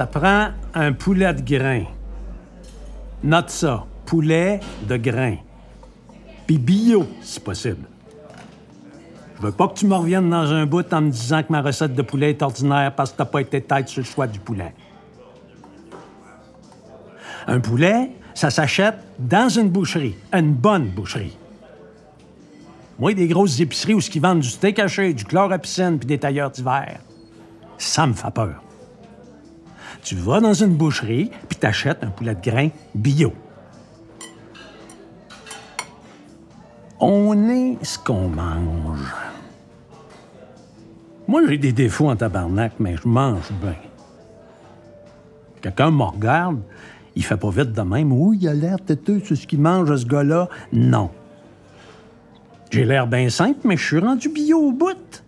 Ça prend un poulet de grain. Note ça. Poulet de grain. Puis bio, si possible. Je veux pas que tu me reviennes dans un bout en me disant que ma recette de poulet est ordinaire parce que t'as pas été tête sur le choix du poulet. Un poulet, ça s'achète dans une boucherie, une bonne boucherie. Moi, des grosses épiceries où ce qui vendent du steak haché, du chlore à des tailleurs d'hiver, ça me fait peur. Tu vas dans une boucherie puis t'achètes un poulet de grain bio. On est ce qu'on mange. Moi, j'ai des défauts en tabarnak, mais je mange bien. Quelqu'un me regarde, il fait pas vite de même. Oui, il a l'air têteux sur ce qu'il mange, ce gars-là. Non. J'ai l'air bien simple, mais je suis rendu bio au bout.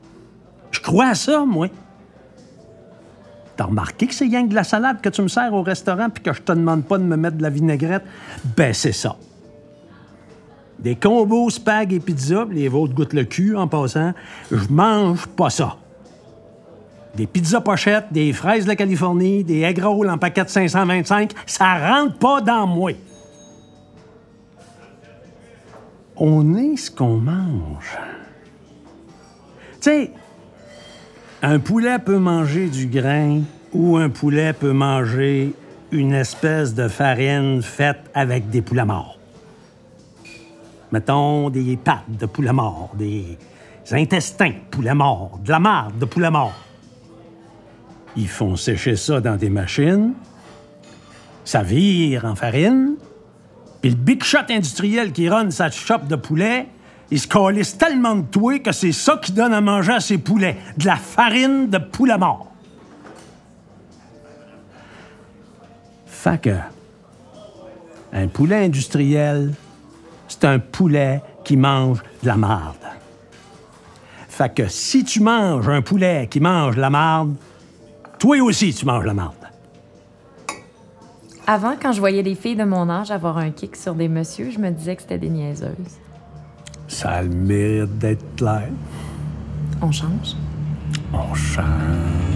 Je crois à ça, moi. T'as que c'est rien de la salade que tu me sers au restaurant puis que je te demande pas de me mettre de la vinaigrette? Ben, c'est ça. Des combos spag et pizza, les vôtres goûtent le cul en passant. Je mange pas ça. Des pizzas pochettes, des fraises de la Californie, des egg rolls en paquet de 525, ça rentre pas dans moi. On est ce qu'on mange. Tu sais, un poulet peut manger du grain ou un poulet peut manger une espèce de farine faite avec des poulets morts. Mettons des pattes de poulet mort, des intestins de poulet mort, de la marde de poulet mort. Ils font sécher ça dans des machines, ça vire en farine, puis le big shot industriel qui run sa shop de poulet, il se calisse tellement de toi que c'est ça qui donne à manger à ses poulets, de la farine de poulet mort. Fait que, un poulet industriel, c'est un poulet qui mange de la marde. Fait que si tu manges un poulet qui mange de la marde, toi aussi tu manges de la marde. Avant, quand je voyais des filles de mon âge avoir un kick sur des messieurs, je me disais que c'était des niaiseuses. Ça a le mérite d'être clair. On change? On change.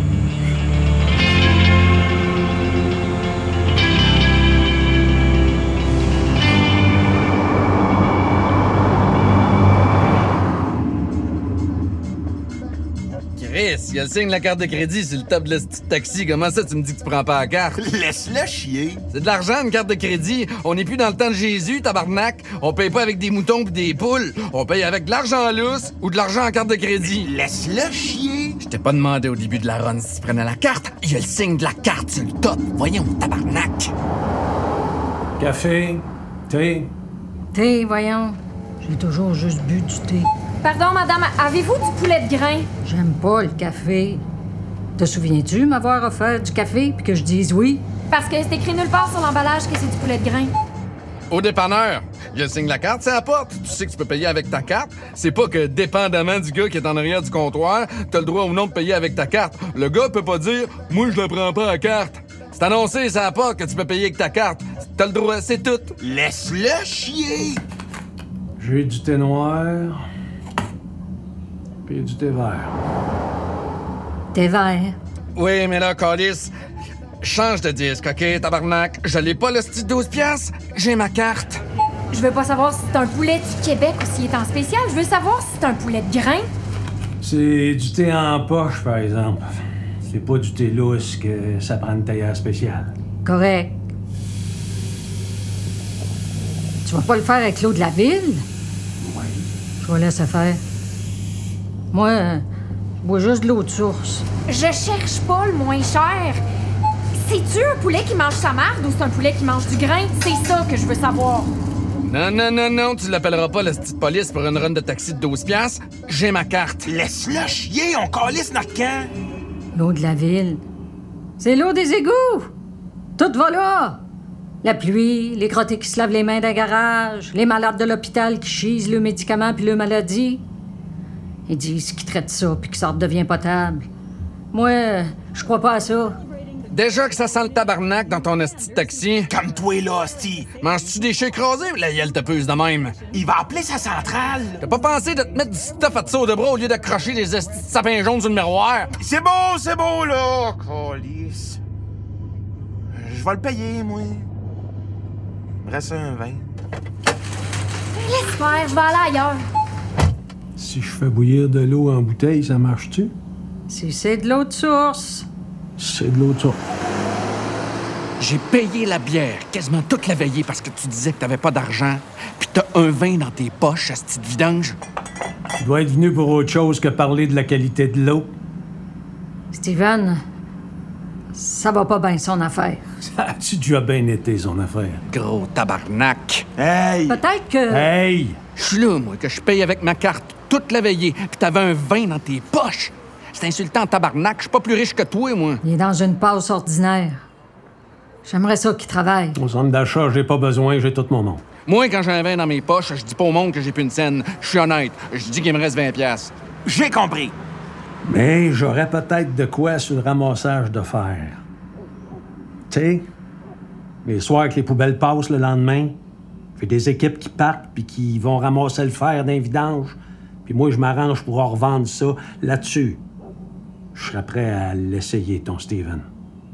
Chris, il y a le signe de la carte de crédit sur le top de petit taxi. Comment ça, tu me dis que tu prends pas la carte? Laisse-le chier. C'est de l'argent, une carte de crédit. On n'est plus dans le temps de Jésus, tabarnak. On paye pas avec des moutons pis des poules. On paye avec de l'argent lousse ou de l'argent en carte de crédit. Laisse-le chier. Je t'ai pas demandé au début de la run si tu prenais la carte. Il y a le signe de la carte sur le top. Voyons, tabarnak. Café, thé. Thé, voyons. J'ai toujours juste bu du thé. Pardon, madame, avez-vous du poulet de grain? J'aime pas le café. Te souviens-tu m'avoir offert du café puis que je dise oui? Parce que c'est écrit nulle part sur l'emballage que c'est du poulet de grain. Au dépanneur, il y a le signe la carte, c'est à la porte. Tu sais que tu peux payer avec ta carte. C'est pas que, dépendamment du gars qui est en arrière du comptoir, t'as le droit ou non de payer avec ta carte. Le gars peut pas dire « Moi, je la prends pas à carte ». C'est annoncé, c'est à la porte que tu peux payer avec ta carte. T'as le droit, c'est tout. Laisse-le chier. J'ai du thé noir. Puis du thé vert. Thé vert. Oui, mais là, Calis, change de disque, OK, tabarnak? Je l'ai pas le style 12 piastres, j'ai ma carte. Je veux pas savoir si c'est un poulet du Québec ou s'il est en spécial. Je veux savoir si c'est un poulet de grain. C'est du thé en poche, par exemple. C'est pas du thé lousse que ça prend une tailleur spéciale. Correct. Tu vas pas le faire avec l'eau de la ville? Oui. Je vais laisser faire. Moi, euh, je bois juste de l'eau de source. Je cherche pas le moins cher. C'est-tu un poulet qui mange sa marde ou c'est un poulet qui mange du grain? C'est ça que je veux savoir. Non, non, non, non, tu l'appelleras pas la petite police pour une run de taxi de 12 piastres. J'ai ma carte. Laisse-le chier, on calisse notre camp. L'eau de la ville. C'est l'eau des égouts. Tout va là. La pluie, les crottés qui se lavent les mains d'un garage, les malades de l'hôpital qui chisent le médicament puis le maladie. Ils disent qu'ils traitent ça puis que ça redevient potable. Moi, je crois pas à ça. Déjà que ça sent le tabarnak dans ton esti de taxi. Calme-toi là, hostie. Manges-tu des chais écrasés? La gueule te puse de même? Il va appeler sa centrale. T'as pas pensé de te mettre du stuff à te de bras au lieu d'accrocher des estis de sapins jaunes sur le miroir? C'est bon, c'est bon là. Calisse. je vais le payer, moi. Reste un 20. Laisse faire, je vais aller ailleurs. Si je fais bouillir de l'eau en bouteille, ça marche-tu? Si c'est de l'eau de source, C'est de l'eau de ça. J'ai payé la bière quasiment toute la veillée parce que tu disais que t'avais pas d'argent. Puis t'as un vin dans tes poches, à cette petite vidange. Tu dois être venu pour autre chose que parler de la qualité de l'eau. Steven, ça va pas bien son affaire. Ça a-tu déjà bien été, son affaire? Gros tabarnak. Hey! Peut-être que. Hey! Je suis là, moi, que je paye avec ma carte toute la veillée, puis t'avais un vin dans tes poches. C'est insultant, tabarnak. Je suis pas plus riche que toi, moi. Il est dans une passe ordinaire. J'aimerais ça qu'il travaille. Au centre d'achat, j'ai pas besoin, j'ai tout mon nom. Moi, quand j'ai un vin dans mes poches, je dis pas au monde que j'ai plus une scène. Je suis honnête. Je dis qu'il me reste 20 pièces. J'ai compris. Mais j'aurais peut-être de quoi sur le ramassage de fer. Tu sais, les soirs que les poubelles passent le lendemain, fait des équipes qui partent puis qui vont ramasser le fer d'un vidange. Puis moi, je m'arrange pour en revendre ça là-dessus. Je serais prêt à l'essayer, ton Steven.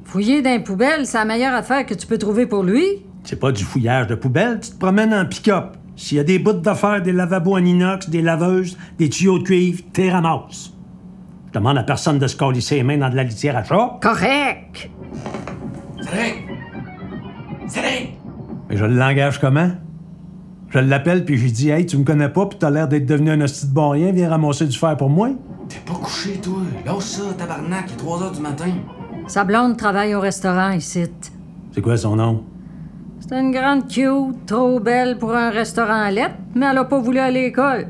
Fouiller dans les poubelles, c'est la meilleure affaire que tu peux trouver pour lui. C'est pas du fouillage de poubelle, tu te promènes en pick-up. S'il y a des bouts de fer, des lavabos en inox, des laveuses, des tuyaux de cuivre, t'es ramasses. Je demande à personne de se colisser les mains dans de la litière à chat. Correct! Cédric! Cédric! Mais je le langage comment? Je l'appelle puis je lui dis Hey, tu me connais pas puis t'as l'air d'être devenu un hostie de bon rien, viens ramasser du fer pour moi. T'es pas couché, toi. Lâche ça, tabarnak. Il est 3 heures du matin. Sa blonde travaille au restaurant ici. C'est quoi son nom? C'est une grande cute, trop belle pour un restaurant à lettres, mais elle a pas voulu aller à l'école.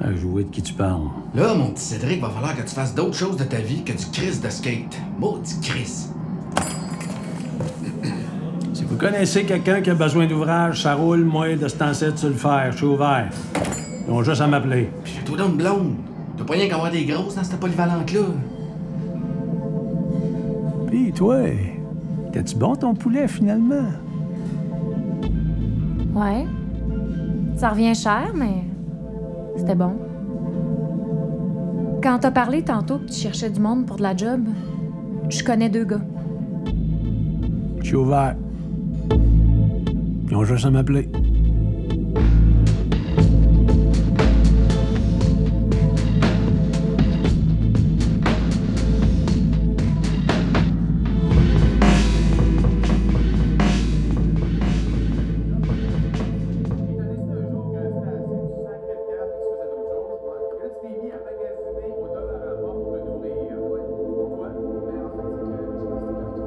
À jouer de qui tu parles. Là, mon petit Cédric, va falloir que tu fasses d'autres choses de ta vie que du Chris de skate. Maudit Chris. Connaissez quelqu'un qui a besoin d'ouvrage, ça roule, moi, de ce temps-ci, tu le faire. Je suis ouvert. Ils ont juste à m'appeler. Puis toi donc blonde. T'as pas rien qu'à avoir des grosses dans cette polyvalente-là. Pis toi, t'as-tu bon ton poulet finalement? Ouais. Ça revient cher, mais c'était bon. Quand t'as parlé tantôt que tu cherchais du monde pour de la job, je connais deux gars. Je suis ouvert. Ils ont juste à m'appeler.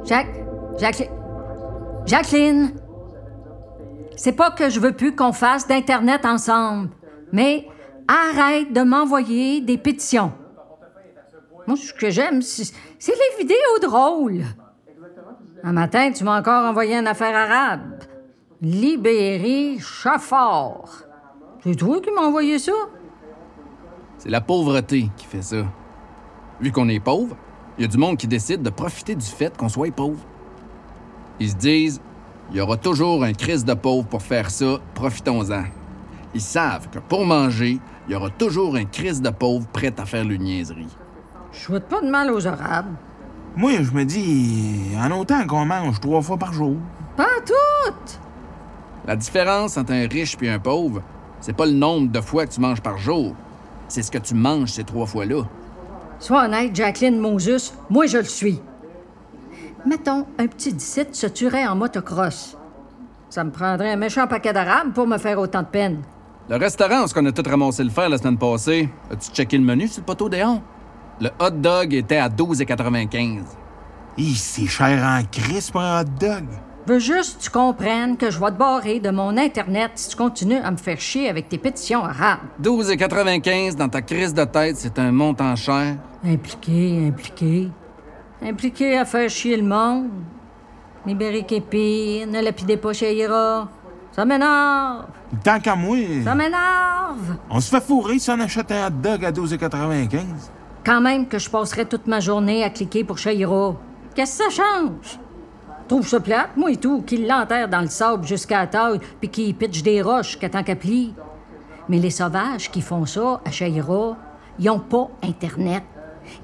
Jacques, Jacqueline, Jacqueline, c'est pas que je veux plus qu'on fasse d'Internet ensemble, mais arrête de m'envoyer des pétitions. Moi, ce que j'aime, c'est les vidéos drôles. Un matin, tu m'as encore envoyé une affaire arabe. Libéry Chaffard. C'est toi qui m'as envoyé ça? C'est la pauvreté qui fait ça. Vu qu'on est pauvre, il y a du monde qui décide de profiter du fait qu'on soit pauvre. Ils se disent, il y aura toujours un crise de pauvre pour faire ça, profitons-en. Ils savent que pour manger, il y aura toujours un crise de pauvre prêt à faire le niaiserie. Je souhaite pas de mal aux Arabes. Moi, je me dis, en autant qu'on mange trois fois par jour. Pas toutes! La différence entre un riche et un pauvre, c'est pas le nombre de fois que tu manges par jour, c'est ce que tu manges ces trois fois-là. Sois honnête, Jacqueline Moses, moi je le suis. Mettons, un petit dissite se tuerait en motocross. Ça me prendrait un méchant paquet d'arabes pour me faire autant de peine. Le restaurant où on a tout ramassé le fer la semaine passée, as-tu checké le menu sur le poteau Déon? Le hot dog était à 12,95. Hi, c'est cher en crise pour un hot dog. Veux juste que tu comprennes que je vais te barrer de mon Internet si tu continues à me faire chier avec tes pétitions arabes. 12,95 dans ta crise de tête, c'est un montant cher. Impliqué, impliqué. Impliqué à faire chier le monde. Libérer Képine, ne lapidez pas Shaira. Ça m'énerve, Tant qu'à moi, ça m'énerve. on se fait fourrer si on achète un hot dog à 12,95. Quand même que je passerais toute ma journée à cliquer pour Shaira. Qu'est-ce que ça change? Trouve ça plate, moi et tout, qu'il l'enterre dans le sable jusqu'à la taille, puis qu'il pitche des roches qu'à tant qu'à plie. Mais les sauvages qui font ça à Shaira, ils ont pas Internet.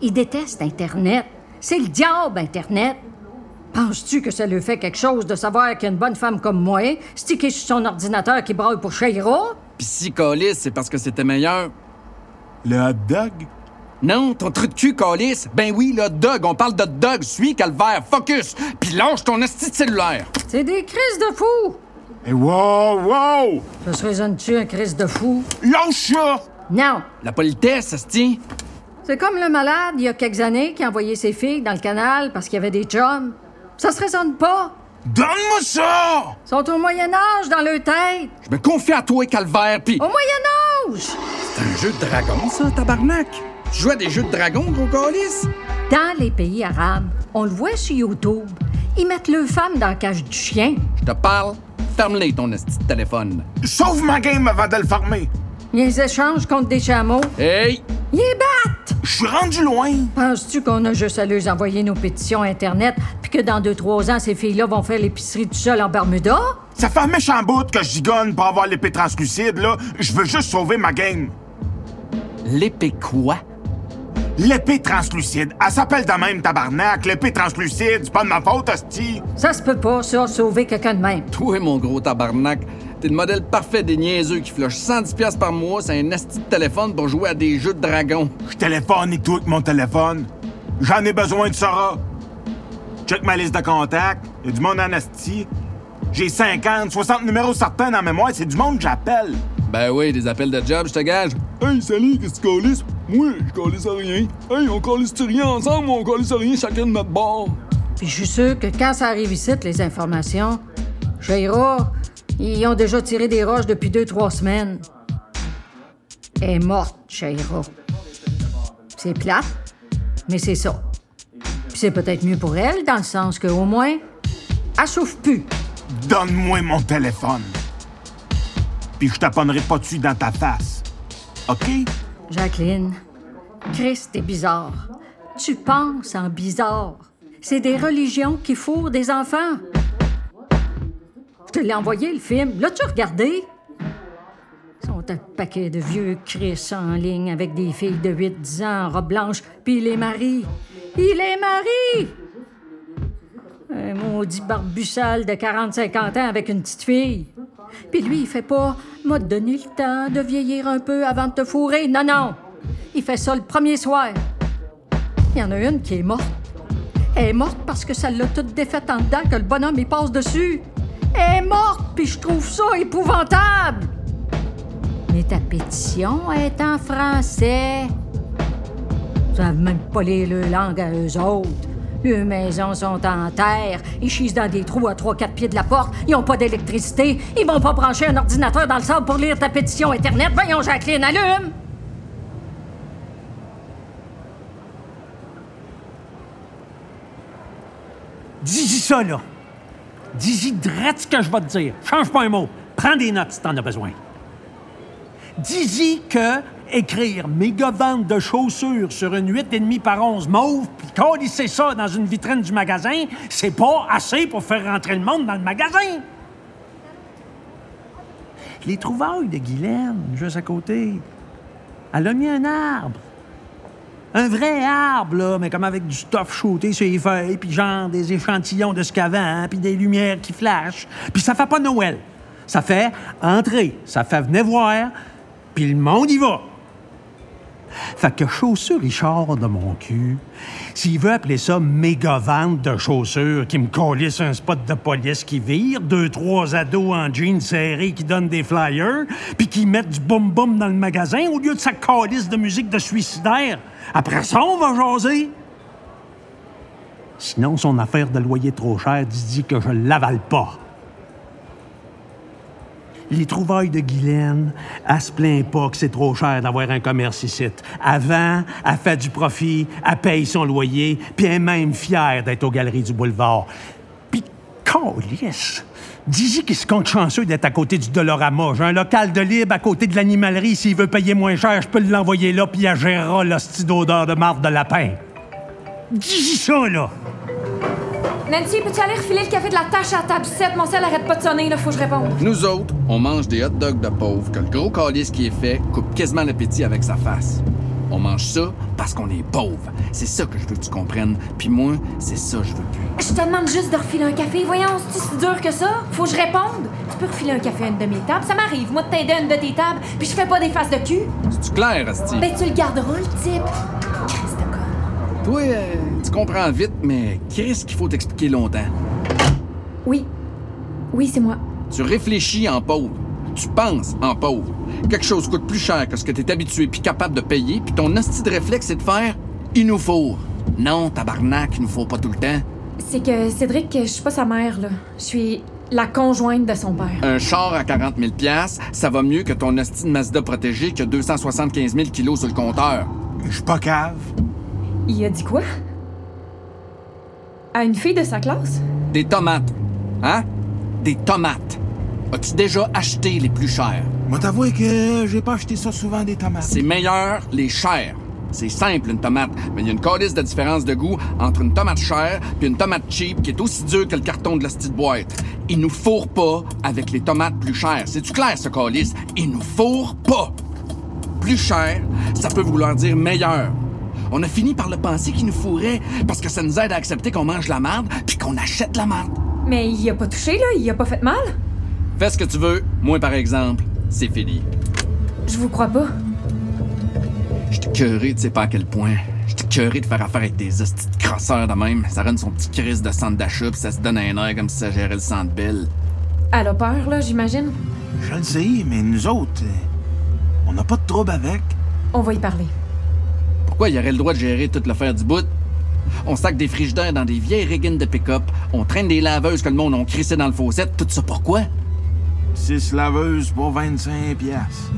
Ils détestent Internet. C'est le diable, Internet. Penses-tu que ça lui fait quelque chose de savoir qu'une bonne femme comme moi, stickée sur son ordinateur qui braille pour Shaira? Pis si Calis, c'est parce que c'était meilleur. Le hot dog? Non, ton truc de cul, Calis. Ben oui, le hot dog. On parle de hot dog. Suis, calvaire. Focus. Puis lâche ton esti de cellulaire. C'est des crises de fou! Hey, wow, wow! Ça se raisonne-tu un crise de fou? Lâche ça! Non! La politesse, esti. C'est comme le malade, il y a quelques années, qui a envoyé ses filles dans le canal parce qu'il y avait des chums. Ça se raisonne pas! Donne-moi ça! Ils sont au Moyen-Âge dans leur tête! Je me confie à toi, calvaire, pis... Au Moyen-Âge! C'est un jeu de dragon, ça, tabarnak. Tu joues à des jeux de dragon, gros Calis? Dans les pays arabes, on le voit sur YouTube. Ils mettent leurs femmes dans la cage du chien. Je te parle. Ferme-les, ton esti de téléphone. Sauve ma game avant de le fermer! Ils les échangent contre des chameaux. Hey! Ils les battent! Je suis rendu loin! Penses-tu qu'on a juste à leur envoyer nos pétitions Internet, puis que dans deux, trois ans, ces filles-là vont faire l'épicerie tout seul en Bermuda? Ça fait un méchant bout que je gigonne pour avoir l'épée translucide, là. Je veux juste sauver ma game. L'épée quoi? L'épée translucide. Elle s'appelle de même, tabarnak. L'épée translucide, c'est pas de ma faute, hostie. Ça se peut pas, ça, sauver quelqu'un de même. Toi, mon gros tabarnak, t'es le modèle parfait des niaiseux qui flushent 110$ piastres par mois c'est un esti de téléphone pour jouer à des jeux de dragon. Je téléphone et tout avec mon téléphone. J'en ai besoin de Sarah. Check ma liste de contacts. Il y a du monde en asti. J'ai 50, 60 numéros certains dans la mémoire. C'est du monde que j'appelle. Ben oui, des appels de job, je te gage. Hey, salut, qu'est-ce que tu calisses? Moi, je calisse à rien. Hey, on calisse-tu rien ensemble ou on calisse à rien chacun de notre bord? Puis je suis sûr que quand ça arrive ici, les informations, Shaira, ils ont déjà tiré des roches depuis deux, trois semaines. Elle est morte, Shaira. C'est plate, mais c'est ça. Puis c'est peut-être mieux pour elle, dans le sens que au moins, elle souffre plus. Donne-moi mon téléphone. Puis je taponnerai pas dessus dans ta face. OK? Jacqueline, Christ, t'es bizarre. Tu penses en bizarre. C'est des religions qui fourrent des enfants. Te l'ai envoyé, le film. L'as-tu regardé? Ils sont un paquet de vieux Chris en ligne avec des filles de 8-10 ans en robe blanche, puis il les marie. Il les marie! Un maudit barbussal de 40-50 ans avec une petite fille. Puis lui, il fait pas « m'a donné le temps de vieillir un peu avant de te fourrer ». Non, non! Il fait ça le premier soir. Il y en a une qui est morte. Elle est morte parce que ça l'a toute défaite en dedans que le bonhomme il passe dessus. Elle est morte, puis je trouve ça épouvantable. Mais ta pétition est en français. Ils savent même pas lire leur langue à eux autres. Leurs maisons sont en terre. Ils chissent dans des trous à 3-4 pieds de la porte. Ils ont pas d'électricité. Ils vont pas brancher un ordinateur dans le sable pour lire ta pétition Internet. Voyons, Jacqueline, allume! Dis-y ça, là. Dis-y ce que je vais te dire. Change pas un mot. Prends des notes si t'en as besoin. Dis-y que écrire méga vente de chaussures sur une 8,5 par 11 mauve, puis colisser ça dans une vitrine du magasin, c'est pas assez pour faire rentrer le monde dans le magasin. Les trouvailles de Guylaine, juste à côté. Elle a mis un arbre. Un vrai arbre, là, mais comme avec du stuff shooté sur les feuilles, puis genre des échantillons de ce qu'avant, puis des lumières qui flashent. Puis ça fait pas Noël. Ça fait entrer, ça fait venez voir, puis le monde y va. Fait que chaussures Richard de mon cul, s'il veut appeler ça méga vente de chaussures qui me colisse un spot de police qui vire, deux, trois ados en jeans serrés qui donnent des flyers, puis qui mettent du boum-boum dans le magasin au lieu de sa calice de musique de suicidaire. Après ça, on va jaser. Sinon, son affaire de loyer trop cher dit que je l'avale pas. Les trouvailles de Guylaine, elle se plaint pas que c'est trop cher d'avoir un commerce ici. Avant, elle fait du profit, elle paye son loyer, puis elle est même fière d'être aux galeries du boulevard. Puis, calisse! Dis-y qu'il se compte chanceux d'être à côté du Dolorama. J'ai un local de libre à côté de l'animalerie. S'il veut payer moins cher, je peux l'envoyer là, puis il gérera l'hostie d'odeur de marde de lapin. Dis-y ça, là! Nancy, peux-tu aller refiler le café de la tâche à la table 7? Mon sel arrête pas de sonner, là, faut que je réponde. Nous autres, on mange des hot dogs de pauvres que le gros calice qui est fait coupe quasiment l'appétit avec sa face. On mange ça parce qu'on est pauvre. C'est ça que je veux que tu comprennes. Puis moi, c'est ça que je veux plus. Je te demande juste de refiler un café. Voyons, c'est si dur que ça? Faut que je réponde. Tu peux refiler un café à une de mes tables. Ça m'arrive, moi, de t'aider à une de tes tables, puis je fais pas des faces de cul. C'est-tu clair, Asti? Ben, tu le garderas, le type. Christ de. Toi, euh, tu comprends vite, mais qu'est-ce qu'il faut t'expliquer longtemps? Oui. Oui, c'est moi. Tu réfléchis en pauvre. Tu penses en pauvre. Quelque chose coûte plus cher que ce que t'es habitué puis capable de payer, puis ton hostie de réflexe, c'est de faire « il nous faut ». Non, tabarnak, il nous faut pas tout le temps. C'est que Cédric, je suis pas sa mère, là. Je suis la conjointe de son père. Un char à 40 000 ça va mieux que ton hostie de Mazda protégé qui a 275 000 kilos sur le compteur. Je suis pas cave. Il a dit quoi? À une fille de sa classe? Des tomates. Hein? Des tomates. As-tu déjà acheté les plus chers? Moi, t'avouer que j'ai pas acheté ça souvent des tomates. C'est meilleur les chers. C'est simple, une tomate, mais il y a une calice de différence de goût entre une tomate chère puis une tomate cheap qui est aussi dure que le carton de la petite boîte. Ils nous fourrent pas avec les tomates plus chères. C'est-tu clair, ce calice? Ils nous fourrent pas! Plus cher, ça peut vouloir dire meilleur. On a fini par le penser qu'ils nous fourraient parce que ça nous aide à accepter qu'on mange la merde puis qu'on achète la merde. Mais il a pas touché, là? Il a pas fait mal? Fais ce que tu veux. Moi, par exemple, c'est fini. Je vous crois pas. J'étais curé, tu sais pas à quel point. J'étais curé de faire affaire avec des hosties de crosseurs de même. Ça rend son petit crise de centre d'achat pis ça se donne un air comme si ça gérait le centre belle. Elle a peur, là, j'imagine. Je le sais, mais nous autres, euh, on n'a pas de trouble avec. On va y parler. Pourquoi il aurait le droit de gérer toute l'affaire du bout? On sac des frigidaires dans des vieilles riggines de pick-up. On traîne des laveuses que le monde ont crissé dans le fossé. Tout ça pourquoi? 6 laveuses pour 25 piastres.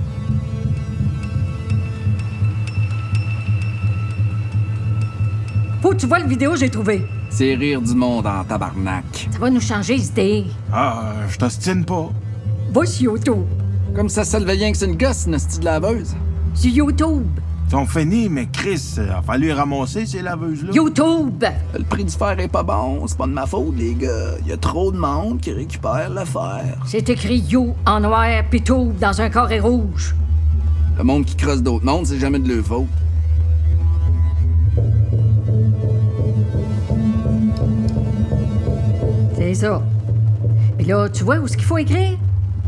Faut que tu vois le vidéo que j'ai trouvé. C'est rire du monde en tabarnak. Ça va nous changer d'idée. Ah, je t'ostine pas. Va sur YouTube. Comme ça, ça le que c'est une gosse, une de laveuse. Sur YouTube. Ils sont finis, mais Chris, il a fallu ramasser ces laveuses-là. YouTube. Le prix du fer est pas bon, c'est pas de ma faute, les gars. Il y a trop de monde qui récupère le fer. C'est écrit You en noir puis Tube dans un carré rouge. Le monde qui creuse d'autres mondes, c'est jamais de leur faute. C'est ça. Puis là, tu vois où ce qu'il faut écrire?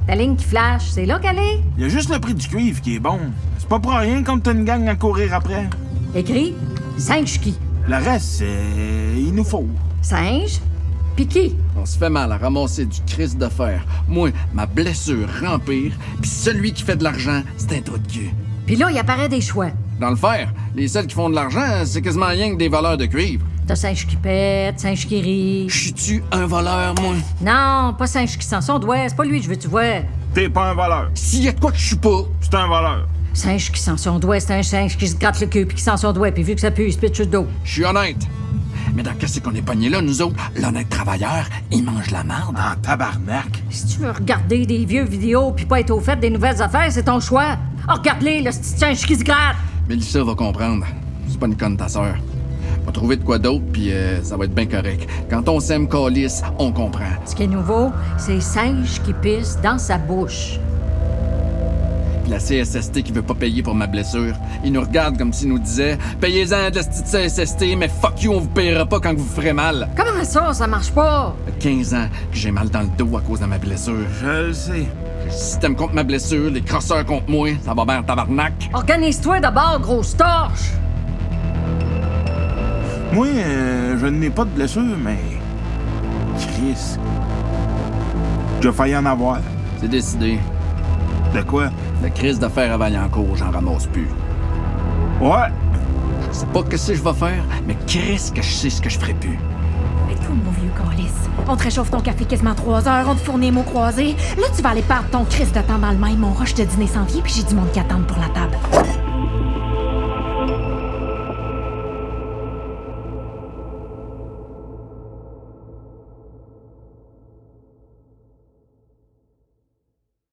La ligne qui flash, c'est là qu'elle est. Il y a juste le prix du cuivre qui est bon. C'est pas pour rien comme t'as une gang à courir après. Écrit singe qui? Le reste, c'est. Il nous faut. Singe, puis qui? On se fait mal à ramasser du Christ de fer. Moi, ma blessure rempire, puis celui qui fait de l'argent, c'est un trou de cul. Puis là, il apparaît des choix. Dans le fer, les seuls qui font de l'argent, c'est quasiment rien que des voleurs de cuivre. T'as singe qui pète, singe qui rit. Je suis-tu un voleur, moi? Non, pas singe qui sent son doigt, c'est pas lui que je veux tu vois. T'es pas un voleur. S'il y a de quoi que je suis pas, C'est un voleur. Singe qui sent son doigt, c'est un singe qui se gratte le cul puis qui sent son doigt, puis vu que ça pue, il se pitche sur le dos. je suis honnête. Mais dans qu'est-ce qu'on est pogné là, nous autres? L'honnête travailleur, il mange la merde. En tabarnak. Si tu veux regarder des vieux vidéos puis pas être au fait des nouvelles affaires, c'est ton choix. Oh, regarde-les, le petit singe qui se gratte. Mélissa va comprendre. C'est pas une conne, ta sœur. On va trouver de quoi d'autre, puis euh, ça va être bien correct. Quand on s'aime calice, on comprend. Ce qui est nouveau, c'est singe qui pisse dans sa bouche. Puis la CSST qui veut pas payer pour ma blessure. Ils nous regardent comme s'ils nous disaient Payez-en de la petite CSST, mais fuck you, on vous payera pas quand vous ferez mal. Comment ça, ça marche pas? Ça fait 15 ans que j'ai mal dans le dos à cause de ma blessure. Je le sais. Le système contre ma blessure, les crosseurs contre moi, ça va bien en tabarnak. Organise-toi d'abord, grosse torche. Moi, euh, je n'ai pas de blessure, mais. Chris. J'ai failli en avoir. C'est décidé. De quoi? La crise de fer à Vaillancourt, j'en ramasse plus. Ouais. Je sais pas ce que je vais faire, mais Chris que je sais ce que je ferai plus. Mais toi, mon vieux calice, on te réchauffe ton café quasiment trois heures, on te fournit les mots croisés. Là, tu vas aller perdre ton Christ de temps dans le même. Mon rush de dîner sans vie, puis j'ai du monde qui attend pour la table.